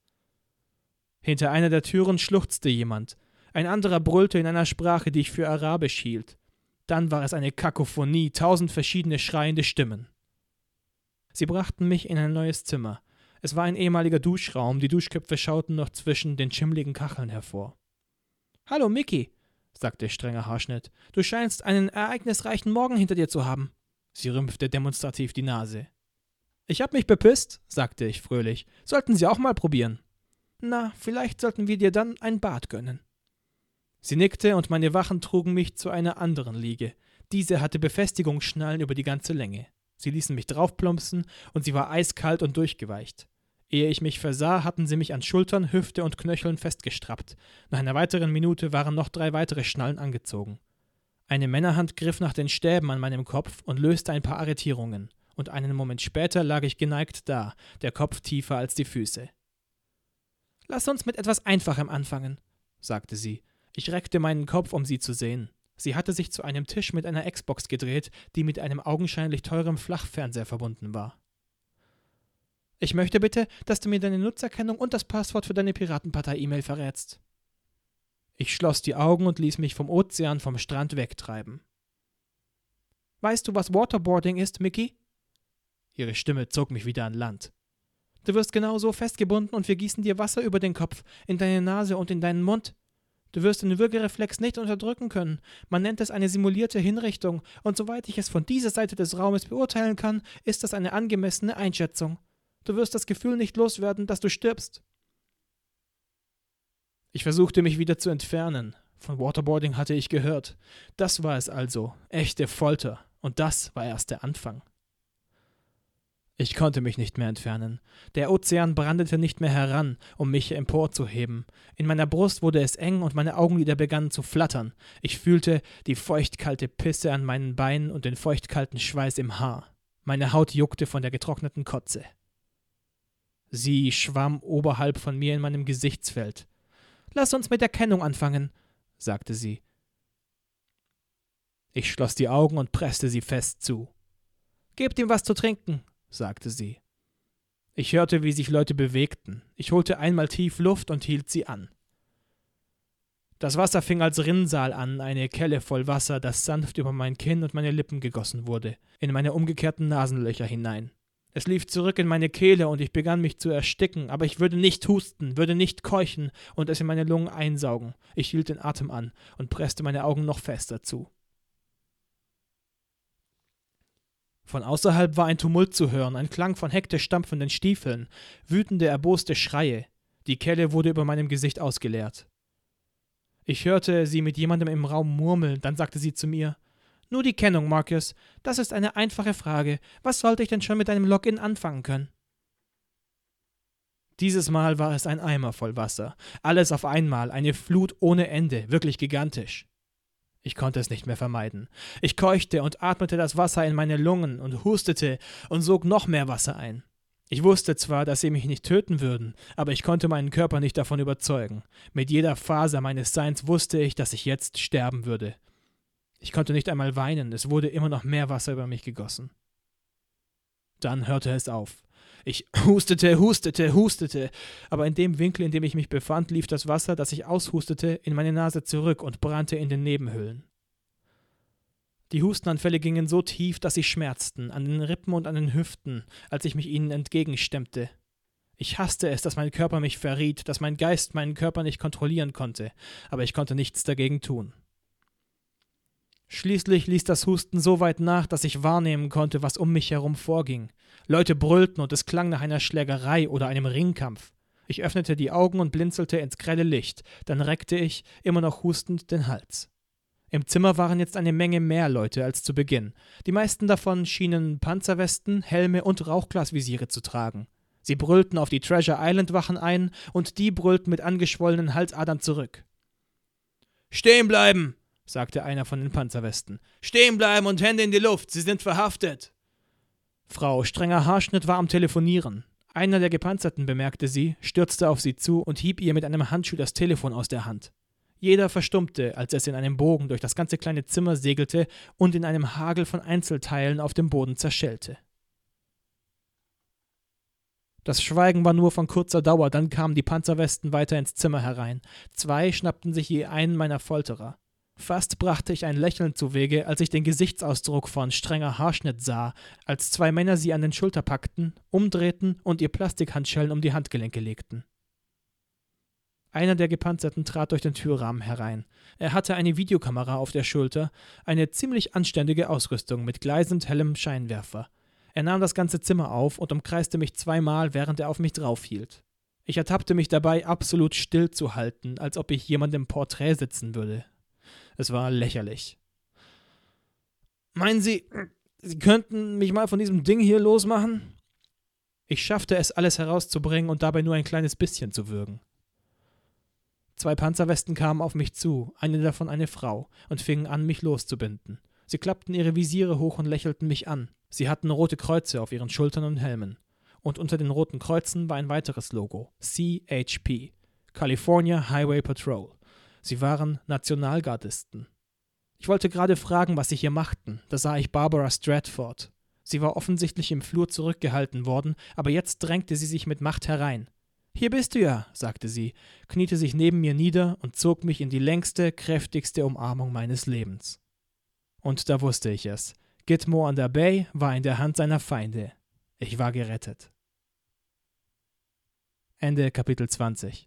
Hinter einer der Türen schluchzte jemand. Ein anderer brüllte in einer Sprache, die ich für Arabisch hielt. Dann war es eine Kakophonie, tausend verschiedene schreiende Stimmen. Sie brachten mich in ein neues Zimmer. Es war ein ehemaliger Duschraum, die Duschköpfe schauten noch zwischen den schimmligen Kacheln hervor. Hallo, Mickey, sagte strenger Haarschnitt. Du scheinst einen ereignisreichen Morgen hinter dir zu haben. Sie rümpfte demonstrativ die Nase. Ich hab mich bepisst, sagte ich fröhlich. Sollten Sie auch mal probieren. Na, vielleicht sollten wir dir dann ein Bad gönnen. Sie nickte und meine Wachen trugen mich zu einer anderen Liege. Diese hatte Befestigungsschnallen über die ganze Länge. Sie ließen mich draufplumpsen und sie war eiskalt und durchgeweicht. Ehe ich mich versah, hatten sie mich an Schultern, Hüfte und Knöcheln festgestrappt. Nach einer weiteren Minute waren noch drei weitere Schnallen angezogen. Eine Männerhand griff nach den Stäben an meinem Kopf und löste ein paar Arretierungen, und einen Moment später lag ich geneigt da, der Kopf tiefer als die Füße. Lass uns mit etwas Einfachem anfangen, sagte sie ich reckte meinen Kopf, um sie zu sehen. Sie hatte sich zu einem Tisch mit einer Xbox gedreht, die mit einem augenscheinlich teuren Flachfernseher verbunden war. Ich möchte bitte, dass du mir deine Nutzerkennung und das Passwort für deine Piratenpartei-E-Mail verrätst. Ich schloss die Augen und ließ mich vom Ozean vom Strand wegtreiben. Weißt du, was Waterboarding ist, Mickey? Ihre Stimme zog mich wieder an Land. Du wirst genau so festgebunden und wir gießen dir Wasser über den Kopf, in deine Nase und in deinen Mund. Du wirst den Würgereflex nicht unterdrücken können. Man nennt es eine simulierte Hinrichtung, und soweit ich es von dieser Seite des Raumes beurteilen kann, ist das eine angemessene Einschätzung. Du wirst das Gefühl nicht loswerden, dass du stirbst. Ich versuchte mich wieder zu entfernen. Von Waterboarding hatte ich gehört. Das war es also, echte Folter, und das war erst der Anfang. Ich konnte mich nicht mehr entfernen. Der Ozean brandete nicht mehr heran, um mich emporzuheben. In meiner Brust wurde es eng und meine Augenlider begannen zu flattern. Ich fühlte die feuchtkalte Pisse an meinen Beinen und den feuchtkalten Schweiß im Haar. Meine Haut juckte von der getrockneten Kotze. Sie schwamm oberhalb von mir in meinem Gesichtsfeld. Lass uns mit der Kennung anfangen, sagte sie. Ich schloss die Augen und presste sie fest zu. Gebt ihm was zu trinken, sagte sie. Ich hörte, wie sich Leute bewegten. Ich holte einmal tief Luft und hielt sie an. Das Wasser fing als Rinnsal an, eine Kelle voll Wasser, das sanft über mein Kinn und meine Lippen gegossen wurde, in meine umgekehrten Nasenlöcher hinein. Es lief zurück in meine Kehle und ich begann mich zu ersticken, aber ich würde nicht husten, würde nicht keuchen und es in meine Lungen einsaugen. Ich hielt den Atem an und presste meine Augen noch fester zu. Von außerhalb war ein Tumult zu hören, ein Klang von hektisch stampfenden Stiefeln, wütende, erboste Schreie. Die Kelle wurde über meinem Gesicht ausgeleert. Ich hörte sie mit jemandem im Raum murmeln, dann sagte sie zu mir Nur die Kennung, Marcus. Das ist eine einfache Frage. Was sollte ich denn schon mit deinem Login anfangen können? Dieses Mal war es ein Eimer voll Wasser. Alles auf einmal, eine Flut ohne Ende, wirklich gigantisch. Ich konnte es nicht mehr vermeiden. Ich keuchte und atmete das Wasser in meine Lungen und hustete und sog noch mehr Wasser ein. Ich wusste zwar, dass sie mich nicht töten würden, aber ich konnte meinen Körper nicht davon überzeugen. Mit jeder Faser meines Seins wusste ich, dass ich jetzt sterben würde. Ich konnte nicht einmal weinen, es wurde immer noch mehr Wasser über mich gegossen. Dann hörte es auf. Ich hustete, hustete, hustete, aber in dem Winkel, in dem ich mich befand, lief das Wasser, das ich aushustete, in meine Nase zurück und brannte in den Nebenhöhlen. Die Hustenanfälle gingen so tief, dass sie schmerzten, an den Rippen und an den Hüften, als ich mich ihnen entgegenstemmte. Ich hasste es, dass mein Körper mich verriet, dass mein Geist meinen Körper nicht kontrollieren konnte, aber ich konnte nichts dagegen tun. Schließlich ließ das Husten so weit nach, dass ich wahrnehmen konnte, was um mich herum vorging. Leute brüllten und es klang nach einer Schlägerei oder einem Ringkampf. Ich öffnete die Augen und blinzelte ins grelle Licht, dann reckte ich, immer noch hustend, den Hals. Im Zimmer waren jetzt eine Menge mehr Leute als zu Beginn. Die meisten davon schienen Panzerwesten, Helme und Rauchglasvisiere zu tragen. Sie brüllten auf die Treasure Island Wachen ein und die brüllten mit angeschwollenen Halsadern zurück. Stehen bleiben, sagte einer von den Panzerwesten. Stehen bleiben und Hände in die Luft, Sie sind verhaftet. Frau Strenger Haarschnitt war am Telefonieren. Einer der Gepanzerten bemerkte sie, stürzte auf sie zu und hieb ihr mit einem Handschuh das Telefon aus der Hand. Jeder verstummte, als es in einem Bogen durch das ganze kleine Zimmer segelte und in einem Hagel von Einzelteilen auf dem Boden zerschellte. Das Schweigen war nur von kurzer Dauer, dann kamen die Panzerwesten weiter ins Zimmer herein. Zwei schnappten sich je einen meiner Folterer. Fast brachte ich ein Lächeln zuwege, als ich den Gesichtsausdruck von strenger Haarschnitt sah, als zwei Männer sie an den Schulter packten, umdrehten und ihr Plastikhandschellen um die Handgelenke legten. Einer der Gepanzerten trat durch den Türrahmen herein. Er hatte eine Videokamera auf der Schulter, eine ziemlich anständige Ausrüstung mit gleisend hellem Scheinwerfer. Er nahm das ganze Zimmer auf und umkreiste mich zweimal, während er auf mich draufhielt. Ich ertappte mich dabei, absolut still zu halten, als ob ich jemandem Porträt sitzen würde. Es war lächerlich. Meinen Sie, Sie könnten mich mal von diesem Ding hier losmachen? Ich schaffte es, alles herauszubringen und dabei nur ein kleines bisschen zu würgen. Zwei Panzerwesten kamen auf mich zu, eine davon eine Frau, und fingen an, mich loszubinden. Sie klappten ihre Visiere hoch und lächelten mich an. Sie hatten rote Kreuze auf ihren Schultern und Helmen. Und unter den roten Kreuzen war ein weiteres Logo: CHP, California Highway Patrol. Sie waren Nationalgardisten. Ich wollte gerade fragen, was sie hier machten, da sah ich Barbara Stratford. Sie war offensichtlich im Flur zurückgehalten worden, aber jetzt drängte sie sich mit Macht herein. Hier bist du ja, sagte sie, kniete sich neben mir nieder und zog mich in die längste, kräftigste Umarmung meines Lebens. Und da wusste ich es. Gitmo an der Bay war in der Hand seiner Feinde. Ich war gerettet. Ende Kapitel 20